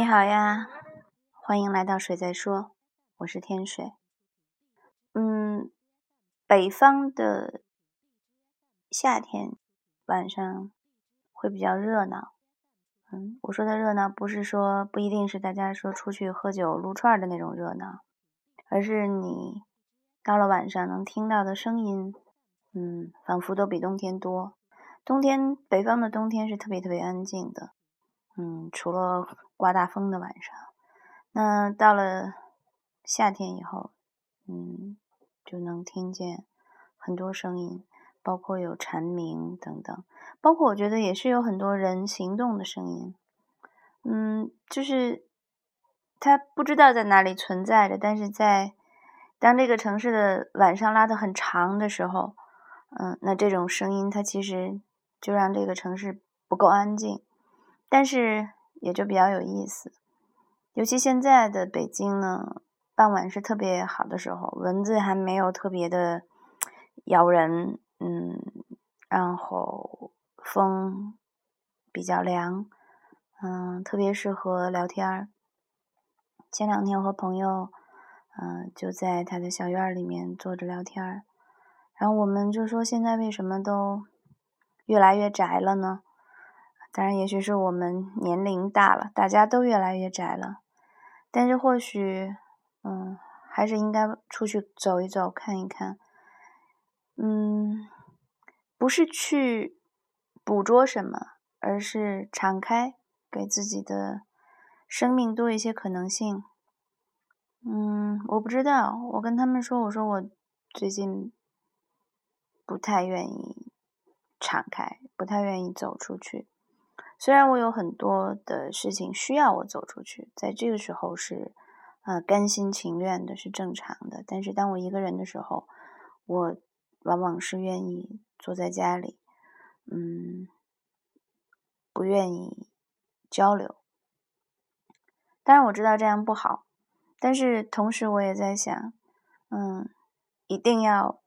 你好呀，欢迎来到水在说，我是天水。嗯，北方的夏天晚上会比较热闹。嗯，我说的热闹不是说不一定是大家说出去喝酒撸串的那种热闹，而是你到了晚上能听到的声音，嗯，仿佛都比冬天多。冬天北方的冬天是特别特别安静的。嗯，除了刮大风的晚上，那到了夏天以后，嗯，就能听见很多声音，包括有蝉鸣等等，包括我觉得也是有很多人行动的声音。嗯，就是它不知道在哪里存在着，但是在当这个城市的晚上拉得很长的时候，嗯，那这种声音它其实就让这个城市不够安静。但是也就比较有意思，尤其现在的北京呢，傍晚是特别好的时候，蚊子还没有特别的咬人，嗯，然后风比较凉，嗯，特别适合聊天儿。前两天我和朋友，嗯，就在他的小院里面坐着聊天儿，然后我们就说，现在为什么都越来越宅了呢？当然，也许是我们年龄大了，大家都越来越宅了。但是或许，嗯，还是应该出去走一走，看一看。嗯，不是去捕捉什么，而是敞开，给自己的生命多一些可能性。嗯，我不知道，我跟他们说，我说我最近不太愿意敞开，不太愿意走出去。虽然我有很多的事情需要我走出去，在这个时候是，呃，甘心情愿的，是正常的。但是当我一个人的时候，我往往是愿意坐在家里，嗯，不愿意交流。当然我知道这样不好，但是同时我也在想，嗯，一定要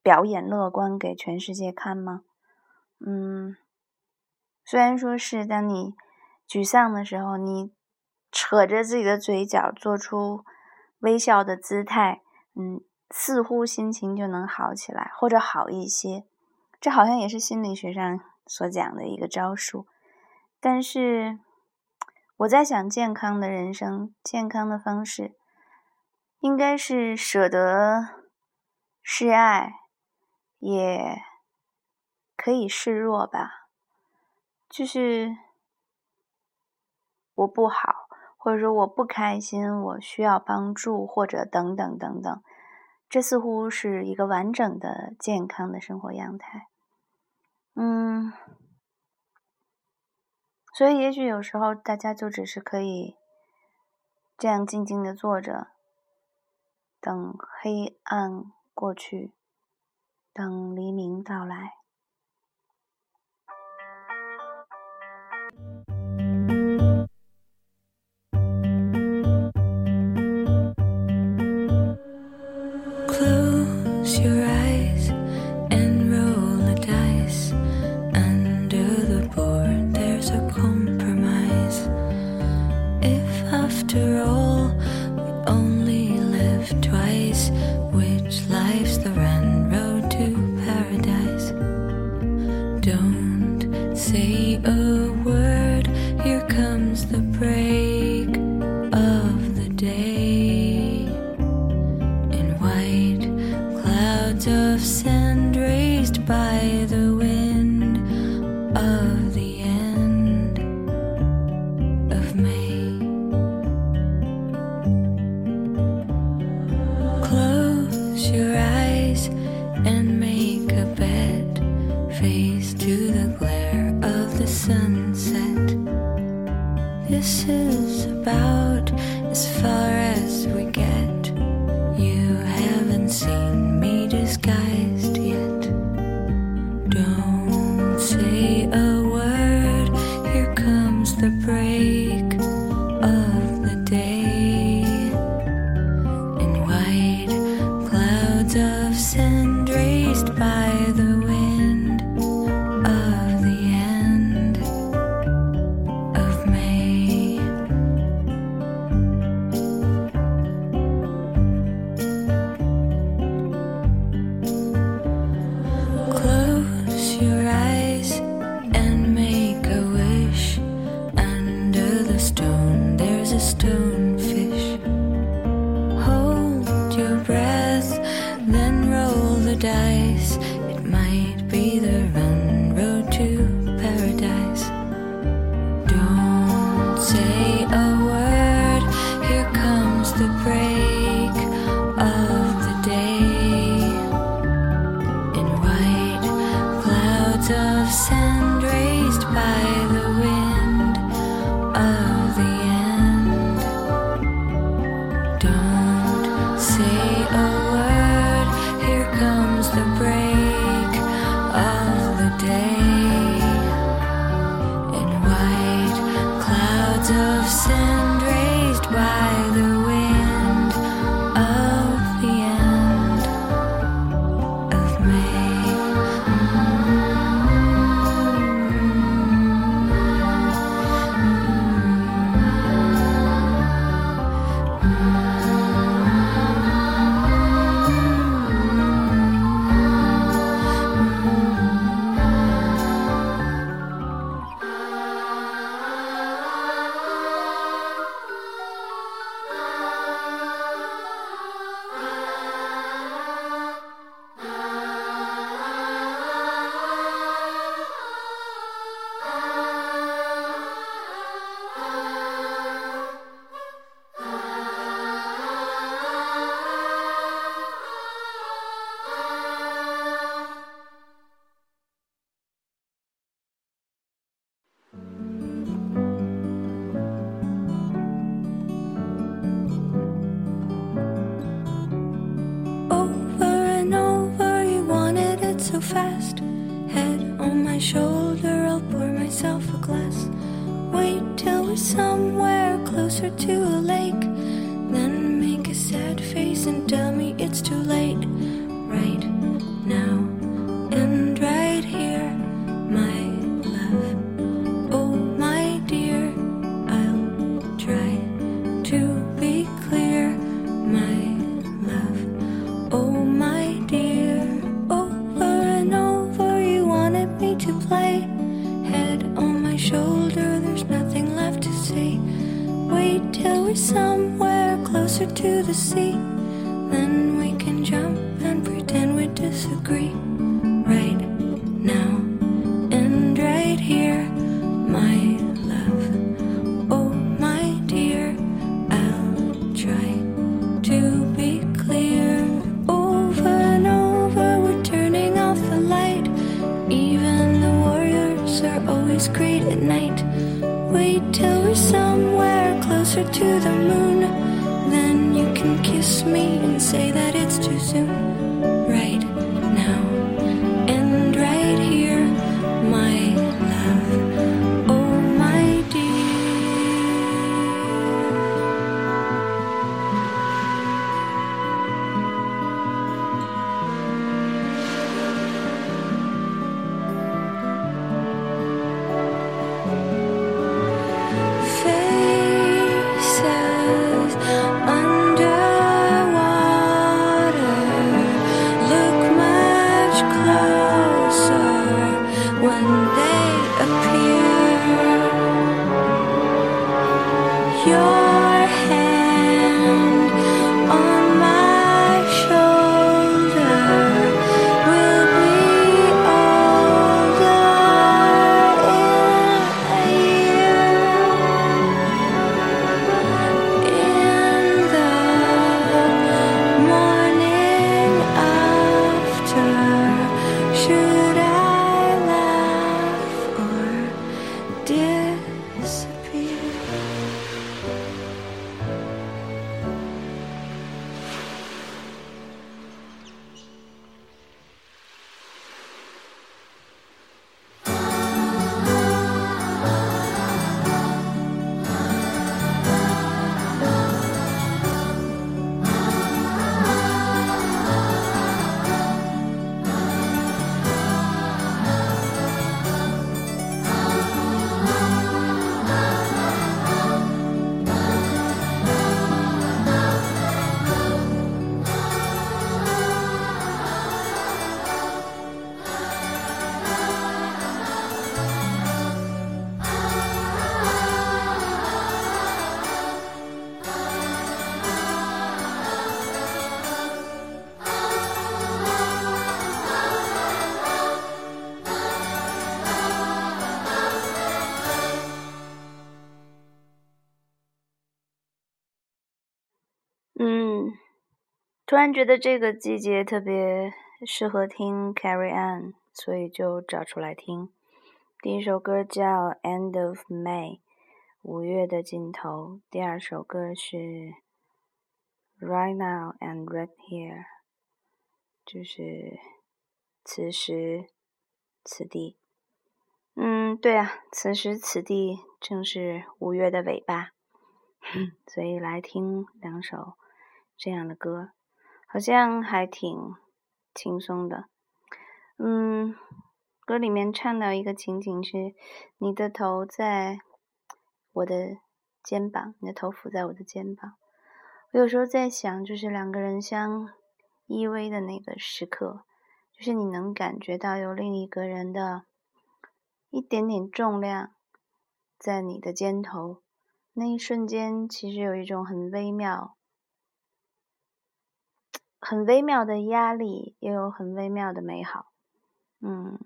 表演乐观给全世界看吗？嗯。虽然说是当你沮丧的时候，你扯着自己的嘴角，做出微笑的姿态，嗯，似乎心情就能好起来，或者好一些。这好像也是心理学上所讲的一个招数。但是我在想，健康的人生，健康的方式，应该是舍得示爱，也可以示弱吧。就是我不好，或者说我不开心，我需要帮助，或者等等等等，这似乎是一个完整的、健康的生活样态。嗯，所以也许有时候大家就只是可以这样静静的坐着，等黑暗过去，等黎明到来。close your eyes and stonefish. Hold your breath, then roll the dice. It might be the run road to paradise. Don't say a word, here comes the break of the day. In white clouds of sand raised by fast. Head on my shoulder, I'll pour myself a glass. Wait till we're somewhere closer to a lake. Then make a sad face and tell me it's too late. Right now and right here, my love. Oh, my dear, I'll try to sea. Then we can jump and pretend we disagree. Right now and right here, my love. Oh, my dear, I'll try to be clear. Over and over, we're turning off the light. Even the warriors are always great at night. Wait till we're somewhere closer to the moon. Say that yo 突然觉得这个季节特别适合听 Carrie Ann，所以就找出来听。第一首歌叫《End of May》，五月的尽头。第二首歌是《Right Now and Right Here》，就是此时此地。嗯，对啊，此时此地正是五月的尾巴，所以来听两首这样的歌。好像还挺轻松的，嗯，歌里面唱到一个情景是，你的头在我的肩膀，你的头伏在我的肩膀。我有时候在想，就是两个人相依偎的那个时刻，就是你能感觉到有另一个人的一点点重量在你的肩头，那一瞬间，其实有一种很微妙。很微妙的压力，也有很微妙的美好，嗯，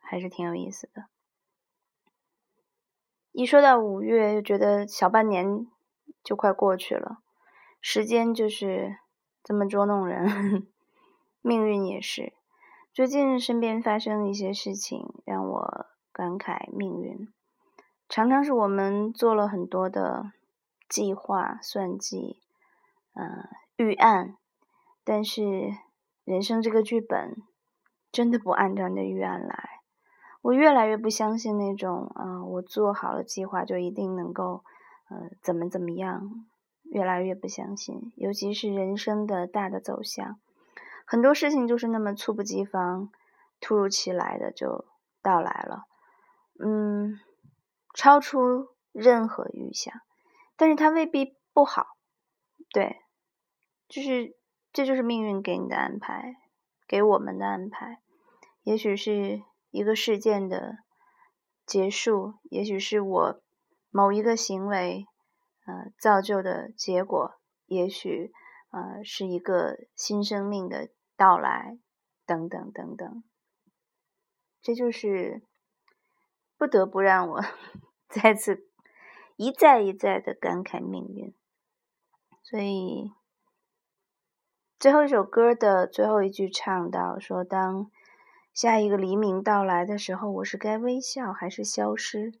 还是挺有意思的。一说到五月，又觉得小半年就快过去了，时间就是这么捉弄人，命运也是。最近身边发生一些事情，让我感慨命运。常常是我们做了很多的计划、算计，嗯，预案。但是，人生这个剧本真的不按照你的预案来。我越来越不相信那种，啊，我做好了计划就一定能够，呃，怎么怎么样。越来越不相信，尤其是人生的大的走向，很多事情就是那么猝不及防、突如其来的就到来了，嗯，超出任何预想。但是它未必不好，对，就是。这就是命运给你的安排，给我们的安排。也许是一个事件的结束，也许是我某一个行为，呃，造就的结果，也许，呃，是一个新生命的到来，等等等等。这就是不得不让我 再次一再一再的感慨命运，所以。最后一首歌的最后一句唱到：“说当下一个黎明到来的时候，我是该微笑还是消失？”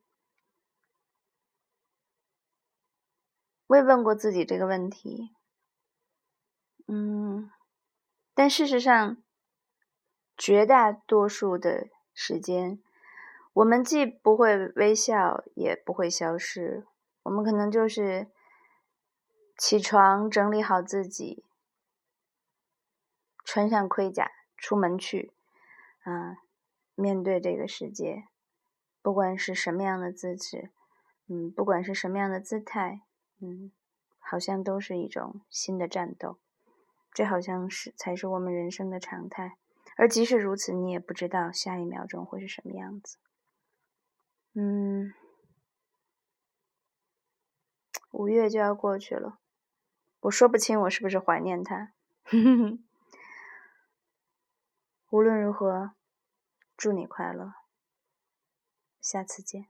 我也问过自己这个问题，嗯，但事实上，绝大多数的时间，我们既不会微笑，也不会消失。我们可能就是起床，整理好自己。穿上盔甲出门去，啊，面对这个世界，不管是什么样的姿势，嗯，不管是什么样的姿态，嗯，好像都是一种新的战斗。这好像是才是我们人生的常态。而即使如此，你也不知道下一秒钟会是什么样子。嗯，五月就要过去了，我说不清我是不是怀念他。无论如何，祝你快乐，下次见。